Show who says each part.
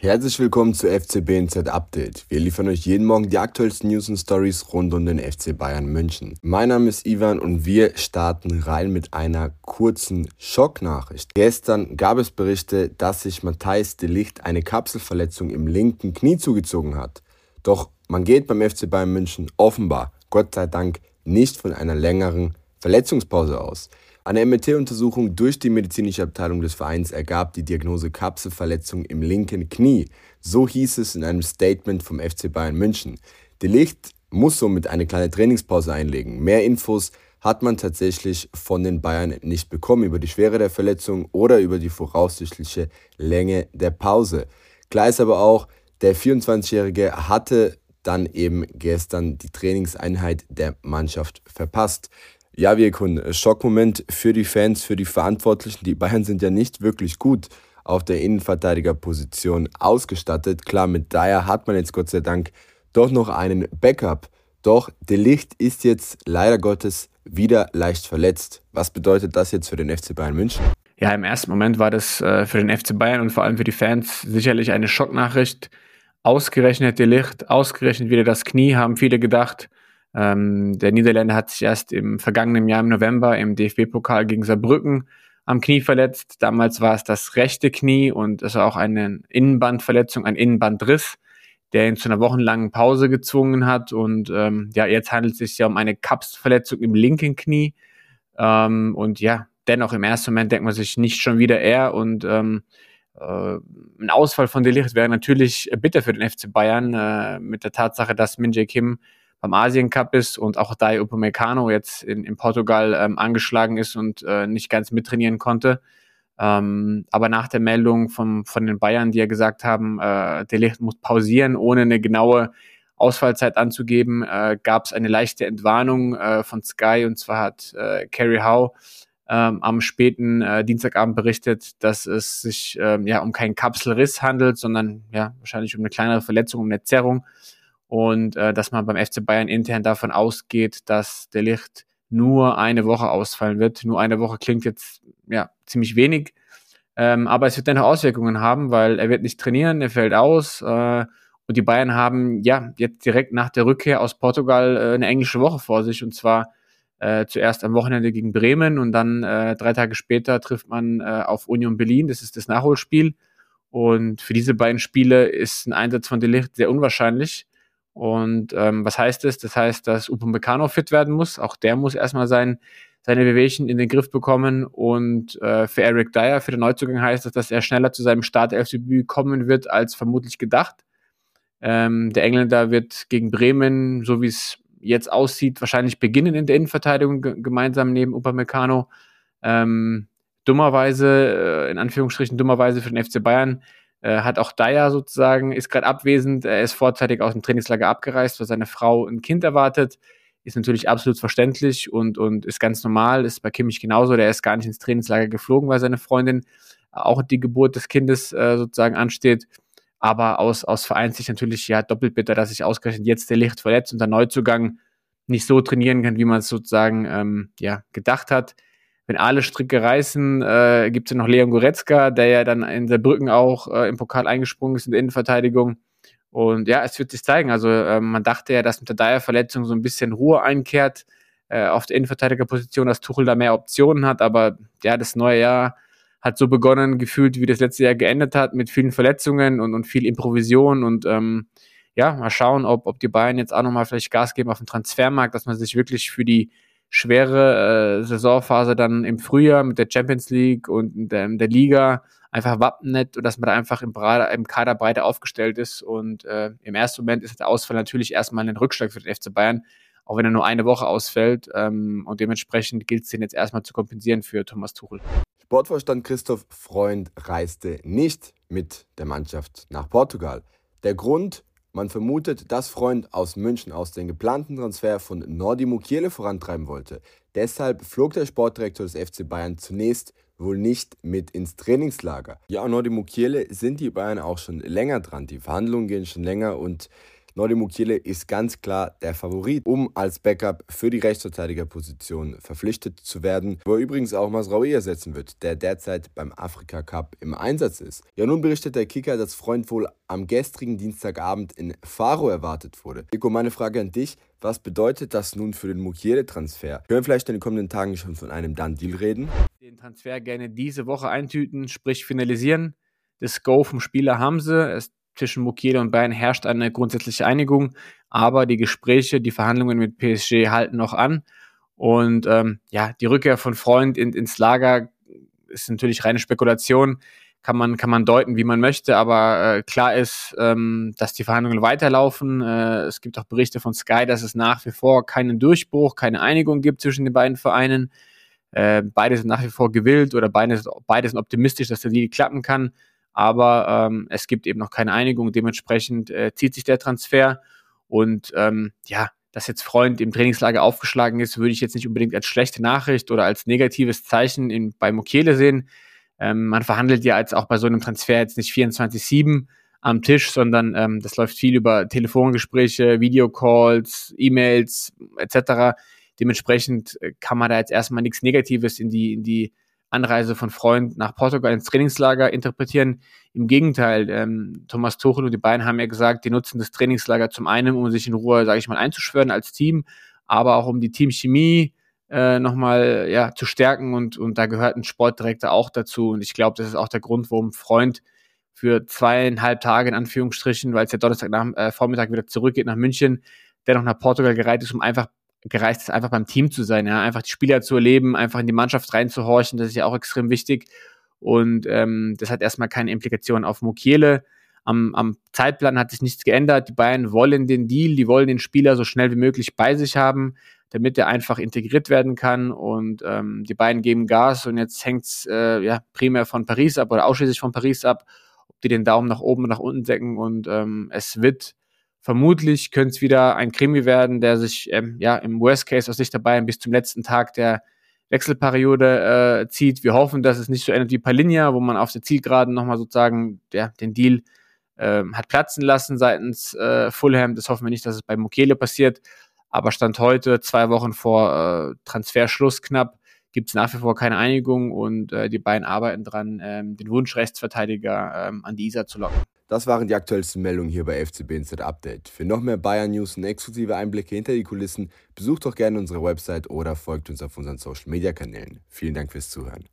Speaker 1: Herzlich willkommen zu FC BNZ Update. Wir liefern euch jeden Morgen die aktuellsten News und Stories rund um den FC Bayern München. Mein Name ist Ivan und wir starten rein mit einer kurzen Schocknachricht. Gestern gab es Berichte, dass sich Matthijs de Licht eine Kapselverletzung im linken Knie zugezogen hat. Doch man geht beim FC Bayern München offenbar, Gott sei Dank, nicht von einer längeren Verletzungspause aus. Eine MRT-Untersuchung durch die medizinische Abteilung des Vereins ergab die Diagnose Kapselverletzung im linken Knie. So hieß es in einem Statement vom FC Bayern München. De Licht muss somit eine kleine Trainingspause einlegen. Mehr Infos hat man tatsächlich von den Bayern nicht bekommen über die Schwere der Verletzung oder über die voraussichtliche Länge der Pause. Klar ist aber auch, der 24-Jährige hatte dann eben gestern die Trainingseinheit der Mannschaft verpasst. Ja, Wirkun, Schockmoment für die Fans, für die Verantwortlichen. Die Bayern sind ja nicht wirklich gut auf der Innenverteidigerposition ausgestattet. Klar, mit Dyer hat man jetzt Gott sei Dank doch noch einen Backup. Doch De Licht ist jetzt leider Gottes wieder leicht verletzt. Was bedeutet das jetzt für den FC Bayern München?
Speaker 2: Ja, im ersten Moment war das äh, für den FC Bayern und vor allem für die Fans sicherlich eine Schocknachricht. Ausgerechnet De Licht, ausgerechnet wieder das Knie, haben viele gedacht. Ähm, der Niederländer hat sich erst im vergangenen Jahr im November im DFB-Pokal gegen Saarbrücken am Knie verletzt. Damals war es das rechte Knie und es war auch eine Innenbandverletzung, ein Innenbandriss, der ihn zu einer wochenlangen Pause gezwungen hat. Und ähm, ja, jetzt handelt es sich ja um eine Kapsverletzung im linken Knie. Ähm, und ja, dennoch im ersten Moment denkt man sich nicht schon wieder er und ähm, äh, ein Ausfall von Delicht wäre natürlich bitter für den FC Bayern äh, mit der Tatsache, dass Min Jae Kim beim Asien Cup ist und auch Dai Upamecano jetzt in, in Portugal ähm, angeschlagen ist und äh, nicht ganz mittrainieren konnte. Ähm, aber nach der Meldung vom, von den Bayern, die ja gesagt haben, äh, der Licht muss pausieren, ohne eine genaue Ausfallzeit anzugeben, äh, gab es eine leichte Entwarnung äh, von Sky und zwar hat äh, Kerry Howe ähm, am späten äh, Dienstagabend berichtet, dass es sich ähm, ja um keinen Kapselriss handelt, sondern ja wahrscheinlich um eine kleinere Verletzung, um eine Zerrung und äh, dass man beim FC Bayern intern davon ausgeht, dass der Licht nur eine Woche ausfallen wird. Nur eine Woche klingt jetzt ja ziemlich wenig, ähm, aber es wird dennoch Auswirkungen haben, weil er wird nicht trainieren, er fällt aus äh, und die Bayern haben ja jetzt direkt nach der Rückkehr aus Portugal äh, eine englische Woche vor sich und zwar äh, zuerst am Wochenende gegen Bremen und dann äh, drei Tage später trifft man äh, auf Union Berlin. Das ist das Nachholspiel. Und für diese beiden Spiele ist ein Einsatz von Delicht sehr unwahrscheinlich. Und ähm, was heißt das? Das heißt, dass Upamecano fit werden muss. Auch der muss erstmal sein, seine Bewegungen in den Griff bekommen. Und äh, für Eric Dyer, für den Neuzugang heißt das, dass er schneller zu seinem Startelfdebüt kommen wird, als vermutlich gedacht. Ähm, der Engländer wird gegen Bremen, so wie es jetzt aussieht, wahrscheinlich beginnen in der Innenverteidigung gemeinsam neben Upamecano. Ähm, dummerweise, äh, in Anführungsstrichen dummerweise für den FC Bayern, äh, hat auch Dyer sozusagen, ist gerade abwesend, er ist vorzeitig aus dem Trainingslager abgereist, weil seine Frau ein Kind erwartet. Ist natürlich absolut verständlich und, und ist ganz normal, ist bei Kimmich genauso, der ist gar nicht ins Trainingslager geflogen, weil seine Freundin auch die Geburt des Kindes äh, sozusagen ansteht. Aber aus, aus Vereinssicht natürlich ja doppelt bitter, dass sich ausgerechnet jetzt der Licht verletzt und der Neuzugang nicht so trainieren kann, wie man es sozusagen ähm, ja, gedacht hat wenn alle Stricke reißen, äh, gibt es ja noch Leon Goretzka, der ja dann in der Brücken auch äh, im Pokal eingesprungen ist in der Innenverteidigung. Und ja, es wird sich zeigen. Also äh, man dachte ja, dass mit der Dyer-Verletzung so ein bisschen Ruhe einkehrt äh, auf der Innenverteidigerposition, dass Tuchel da mehr Optionen hat. Aber ja, das neue Jahr hat so begonnen, gefühlt, wie das letzte Jahr geendet hat, mit vielen Verletzungen und, und viel Improvision. Und ähm, ja, mal schauen, ob, ob die Bayern jetzt auch nochmal vielleicht Gas geben auf dem Transfermarkt, dass man sich wirklich für die schwere äh, Saisonphase dann im Frühjahr mit der Champions League und der, der Liga einfach wappnet und dass man da einfach im, im Kader breiter aufgestellt ist. Und äh, im ersten Moment ist der Ausfall natürlich erstmal ein Rückschlag für den FC Bayern, auch wenn er nur eine Woche ausfällt. Ähm, und dementsprechend gilt es den jetzt erstmal zu kompensieren für Thomas Tuchel.
Speaker 1: Sportvorstand Christoph Freund reiste nicht mit der Mannschaft nach Portugal. Der Grund, man vermutet, dass Freund aus München aus den geplanten Transfer von Nordi Mukiele vorantreiben wollte. Deshalb flog der Sportdirektor des FC Bayern zunächst wohl nicht mit ins Trainingslager. Ja, Nordi Mukiele sind die Bayern auch schon länger dran. Die Verhandlungen gehen schon länger und Nordi Mukiele ist ganz klar der Favorit, um als Backup für die Rechtsverteidigerposition verpflichtet zu werden, wo er übrigens auch Masraoui ersetzen wird, der derzeit beim Afrika Cup im Einsatz ist. Ja, nun berichtet der Kicker, dass Freund wohl am gestrigen Dienstagabend in Faro erwartet wurde. Nico, meine Frage an dich. Was bedeutet das nun für den Mukiele-Transfer? Können wir vielleicht in den kommenden Tagen schon von einem Done-Deal reden?
Speaker 2: Den Transfer gerne diese Woche eintüten, sprich finalisieren. Das Go vom Spieler haben sie. Es, zwischen Mukiele und Bayern herrscht eine grundsätzliche Einigung, aber die Gespräche, die Verhandlungen mit PSG halten noch an. Und ähm, ja, die Rückkehr von Freund in, ins Lager ist natürlich reine Spekulation kann man, kann man deuten, wie man möchte, aber äh, klar ist, ähm, dass die Verhandlungen weiterlaufen. Äh, es gibt auch Berichte von Sky, dass es nach wie vor keinen Durchbruch, keine Einigung gibt zwischen den beiden Vereinen. Äh, beide sind nach wie vor gewillt oder beide, beide sind optimistisch, dass der Deal klappen kann, aber ähm, es gibt eben noch keine Einigung. Dementsprechend äh, zieht sich der Transfer und ähm, ja, dass jetzt Freund im Trainingslager aufgeschlagen ist, würde ich jetzt nicht unbedingt als schlechte Nachricht oder als negatives Zeichen in, bei Mokele sehen ähm, man verhandelt ja jetzt auch bei so einem Transfer jetzt nicht 24-7 am Tisch, sondern ähm, das läuft viel über Telefongespräche, Videocalls, E-Mails etc. Dementsprechend äh, kann man da jetzt erstmal nichts Negatives in die, in die Anreise von Freund nach Portugal ins Trainingslager interpretieren. Im Gegenteil, ähm, Thomas Tuchel und die beiden haben ja gesagt, die nutzen das Trainingslager zum einen, um sich in Ruhe, sage ich mal, einzuschwören als Team, aber auch um die Teamchemie äh, nochmal ja, zu stärken und, und da gehört ein Sportdirektor auch dazu. Und ich glaube, das ist auch der Grund, warum Freund für zweieinhalb Tage in Anführungsstrichen, weil es ja Donnerstag nach, äh, Vormittag wieder zurückgeht nach München, der noch nach Portugal gereist ist, um einfach gereist ist, einfach beim Team zu sein, ja, einfach die Spieler zu erleben, einfach in die Mannschaft reinzuhorchen, das ist ja auch extrem wichtig. Und ähm, das hat erstmal keine Implikationen auf Mukiele. Am, am Zeitplan hat sich nichts geändert. Die Bayern wollen den Deal, die wollen den Spieler so schnell wie möglich bei sich haben damit er einfach integriert werden kann. Und ähm, die beiden geben Gas und jetzt hängt es äh, ja, primär von Paris ab oder ausschließlich von Paris ab, ob die den Daumen nach oben und nach unten decken. Und ähm, es wird vermutlich könnte es wieder ein Krimi werden, der sich ähm, ja im Worst Case aus Sicht der Bayern bis zum letzten Tag der Wechselperiode äh, zieht. Wir hoffen, dass es nicht so endet wie Palinja, wo man auf der Zielgeraden nochmal sozusagen ja, den Deal äh, hat platzen lassen seitens äh, Fulham. Das hoffen wir nicht, dass es bei Mukele passiert. Aber Stand heute, zwei Wochen vor äh, Transferschluss knapp, gibt es nach wie vor keine Einigung und äh, die beiden arbeiten dran, ähm, den Wunschrechtsverteidiger ähm, an die ISA zu locken.
Speaker 1: Das waren die aktuellsten Meldungen hier bei FCB Inside Update. Für noch mehr Bayern News und exklusive Einblicke hinter die Kulissen, besucht doch gerne unsere Website oder folgt uns auf unseren Social Media Kanälen. Vielen Dank fürs Zuhören.